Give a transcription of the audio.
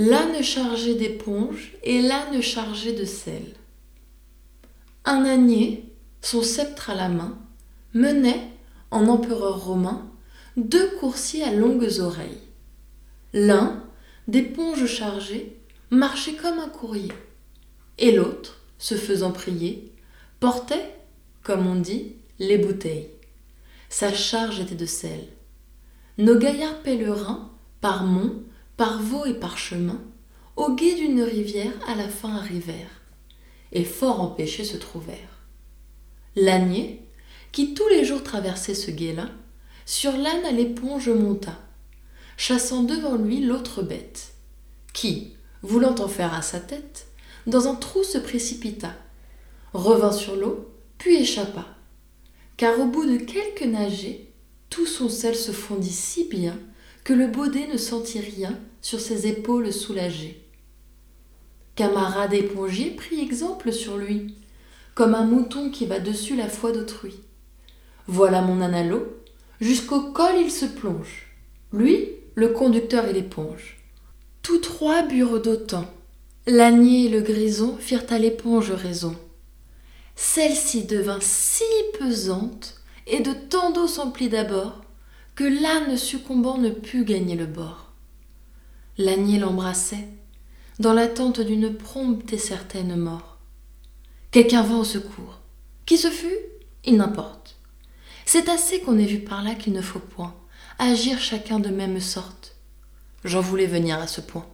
l'âne chargé d'éponges et l'âne chargé de sel. Un ânier, son sceptre à la main, menait, en empereur romain, deux coursiers à longues oreilles. L'un, d'éponges chargées, marchait comme un courrier, et l'autre, se faisant prier, portait, comme on dit, les bouteilles. Sa charge était de sel. Nos gaillards pèlerins, par monts, par vaux et par chemins, au gué d'une rivière à la fin arrivèrent, et fort empêchés se trouvèrent. L'ânier, qui tous les jours traversait ce gué-là, sur l'âne à l'éponge monta, chassant devant lui l'autre bête, qui, voulant en faire à sa tête, dans un trou se précipita, revint sur l'eau, puis échappa, car au bout de quelques nagées, tout son sel se fondit si bien que le baudet ne sentit rien sur ses épaules soulagées. Camarade épongier prit exemple sur lui, comme un mouton qui va dessus la foi d'autrui. Voilà mon analo, jusqu'au col il se plonge. Lui, le conducteur et l'éponge. Tous trois burent d'autant. L'ânier et le grison firent à l'éponge raison. Celle-ci devint si pesante et de tant d'eau s'emplit d'abord que l'âne succombant ne put gagner le bord. L'ânier l'embrassait, dans l'attente d'une prompte et certaine mort. Quelqu'un vint au secours. Qui ce fut? Il n'importe. C'est assez qu'on ait vu par là qu'il ne faut point agir chacun de même sorte. J'en voulais venir à ce point.